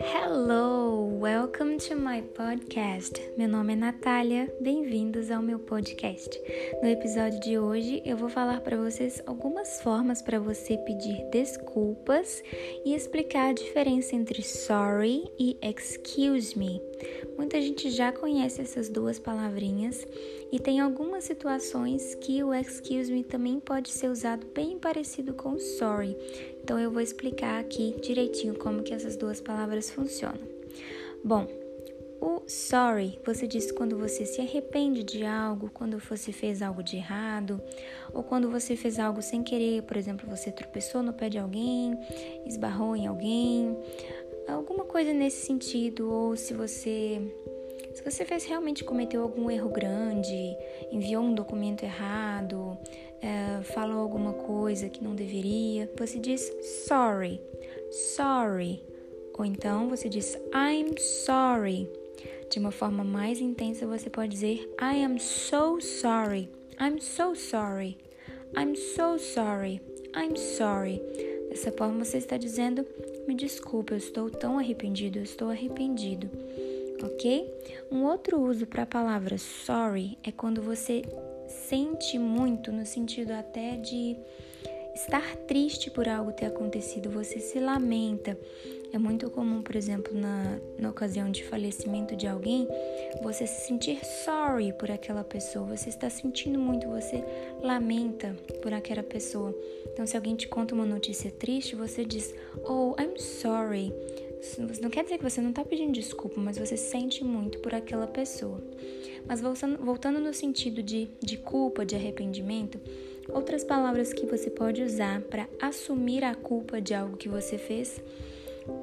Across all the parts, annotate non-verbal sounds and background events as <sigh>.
Hello to my podcast. Meu nome é Natália, bem-vindos ao meu podcast. No episódio de hoje, eu vou falar para vocês algumas formas para você pedir desculpas e explicar a diferença entre sorry e excuse me. Muita gente já conhece essas duas palavrinhas e tem algumas situações que o excuse me também pode ser usado bem parecido com sorry. Então eu vou explicar aqui direitinho como que essas duas palavras funcionam. Bom, o sorry você diz quando você se arrepende de algo, quando você fez algo de errado, ou quando você fez algo sem querer, por exemplo, você tropeçou no pé de alguém, esbarrou em alguém, alguma coisa nesse sentido, ou se você se você fez realmente cometeu algum erro grande, enviou um documento errado, é, falou alguma coisa que não deveria, você diz sorry, sorry. Ou então você diz I'm sorry. De uma forma mais intensa, você pode dizer I am so sorry. I'm so sorry. I'm so sorry. I'm sorry. Dessa forma, você está dizendo: Me desculpe, eu estou tão arrependido, eu estou arrependido. Ok? Um outro uso para a palavra sorry é quando você sente muito, no sentido até de estar triste por algo ter acontecido, você se lamenta. É muito comum, por exemplo, na, na ocasião de falecimento de alguém, você se sentir sorry por aquela pessoa, você está sentindo muito, você lamenta por aquela pessoa. Então, se alguém te conta uma notícia triste, você diz, Oh, I'm sorry. Não quer dizer que você não está pedindo desculpa, mas você sente muito por aquela pessoa. Mas voltando, no sentido de, de culpa, de arrependimento, outras palavras que você pode usar para assumir a culpa de algo que você fez,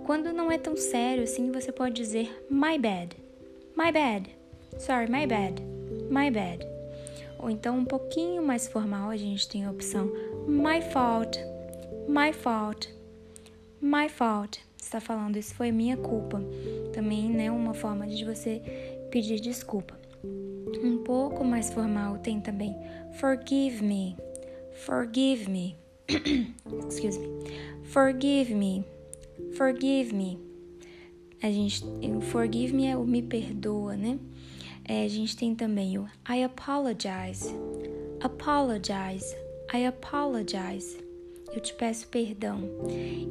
quando não é tão sério assim, você pode dizer my bad, my bad, sorry, my bad, my bad. Ou então, um pouquinho mais formal, a gente tem a opção my fault, my fault, my fault está falando isso foi minha culpa. Também, né, uma forma de você pedir desculpa. Um pouco mais formal tem também forgive me. Forgive me. <clears throat> Excuse me. Forgive me. Forgive me. A gente, o forgive me é o me perdoa, né? É, a gente tem também o I apologize. Apologize. I apologize eu te peço perdão.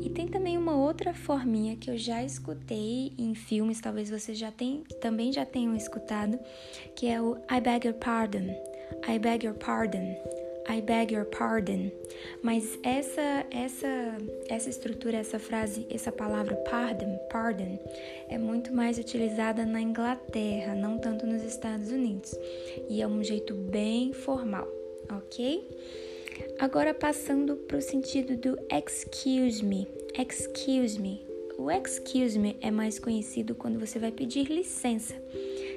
E tem também uma outra forminha que eu já escutei em filmes, talvez você já tem, também já tenham escutado, que é o I beg your pardon. I beg your pardon. I beg your pardon. Mas essa essa essa estrutura, essa frase, essa palavra pardon, pardon é muito mais utilizada na Inglaterra, não tanto nos Estados Unidos. E é um jeito bem formal, OK? Agora passando para o sentido do excuse me. Excuse me. O excuse me é mais conhecido quando você vai pedir licença.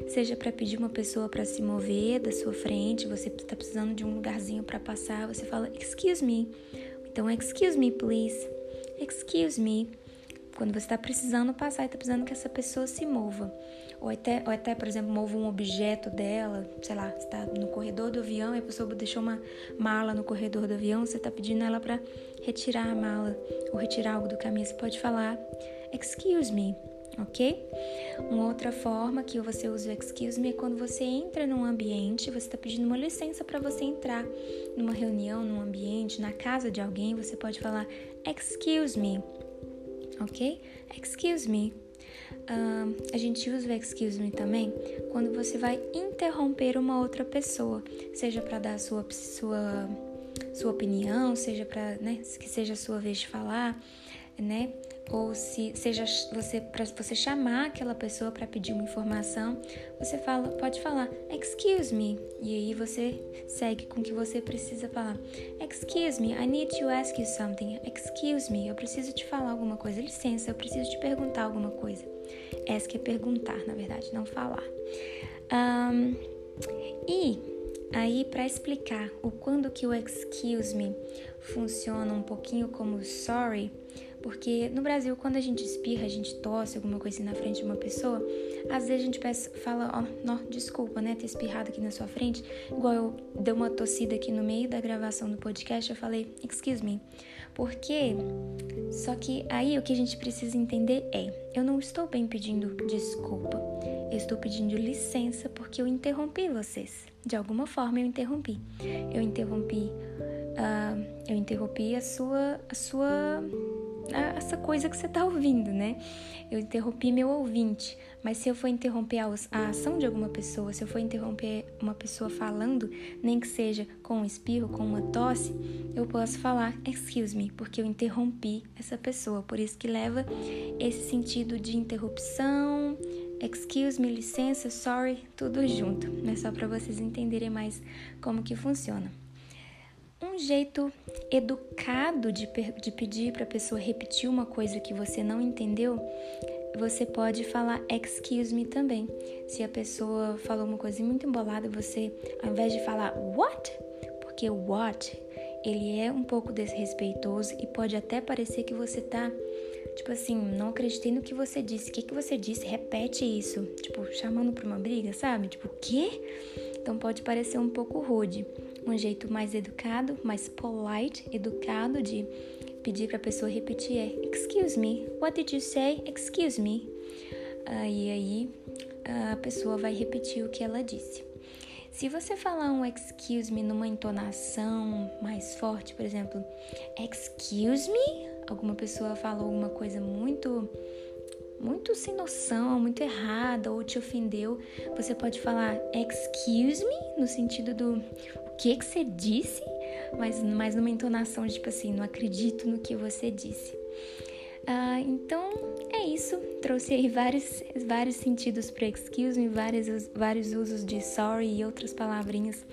Seja para pedir uma pessoa para se mover da sua frente, você está precisando de um lugarzinho para passar, você fala excuse me. Então, excuse me, please. Excuse me quando você está precisando passar e está precisando que essa pessoa se mova. Ou até, ou até, por exemplo, mova um objeto dela, sei lá, você está no corredor do avião e a pessoa deixou uma mala no corredor do avião, você está pedindo ela para retirar a mala ou retirar algo do caminho. Você pode falar, excuse me, ok? Uma outra forma que você usa o excuse me é quando você entra num ambiente, você está pedindo uma licença para você entrar numa reunião, num ambiente, na casa de alguém, você pode falar excuse me ok? Excuse me. Uh, a gente usa o excuse me também quando você vai interromper uma outra pessoa, seja para dar sua, sua, sua opinião, seja para né, que seja a sua vez de falar, né? ou se seja você para você chamar aquela pessoa para pedir uma informação, você fala, pode falar excuse me e aí você segue com o que você precisa falar. Excuse me, I need to ask you something. Excuse me, eu preciso te falar alguma coisa. Licença, eu preciso te perguntar alguma coisa. Ask é perguntar, na verdade, não falar. Um, e aí para explicar o quando que o excuse me funciona um pouquinho como sorry, Porque no Brasil, quando a gente espirra, a gente tosse alguma coisa na frente de uma pessoa, às vezes a gente peça, fala, ó, oh, desculpa, né, ter espirrado aqui na sua frente. Igual eu dei uma tossida aqui no meio da gravação do podcast, eu falei, excuse me. Porque, só que aí o que a gente precisa entender é, eu não estou bem pedindo desculpa, eu estou pedindo licença porque eu interrompi vocês. De alguma forma eu interrompi. Eu interrompi, uh, eu interrompi a sua, a sua essa coisa que você está ouvindo, né? Eu interrompi meu ouvinte, mas se eu for interromper a, ação de alguma pessoa, se eu for interromper uma pessoa falando, nem que seja com um espirro, com uma tosse, eu posso falar excuse me, porque eu interrompi essa pessoa. Por isso que leva esse sentido de interrupção, excuse me, licença, sorry, tudo junto. É só para vocês entenderem mais como que funciona. Um jeito educado de, de pedir para a pessoa repetir uma coisa que você não entendeu, você pode falar excuse me também. Se a pessoa falou uma coisa muito embolada, você, ao invés de falar what, porque what ele é um pouco desrespeitoso e pode até parecer que você tá tipo assim, não acreditei no que você disse. O que, que você disse? Repete isso. Tipo, chamando pra uma briga, sabe? Tipo, o quê? Então pode parecer um pouco rude um jeito mais educado, mais polite, educado de pedir para a pessoa repetir é Excuse me, what did you say? Excuse me. Uh, e aí a pessoa vai repetir o que ela disse. Se você falar um excuse me numa entonação mais forte, por exemplo, excuse me, alguma pessoa falou alguma coisa muito muito sem noção, muito errada ou te ofendeu, você pode falar excuse me no sentido do que que você disse, mas mais numa entonação de tipo assim, não acredito no que você disse. Ah, então é isso. Trouxe aí vários, vários sentidos para excuse me, vários, vários usos de sorry e outras palavrinhas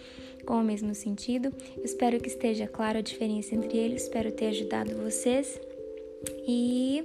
com o mesmo sentido. espero que esteja claro a diferença entre eles. Espero ter ajudado vocês. E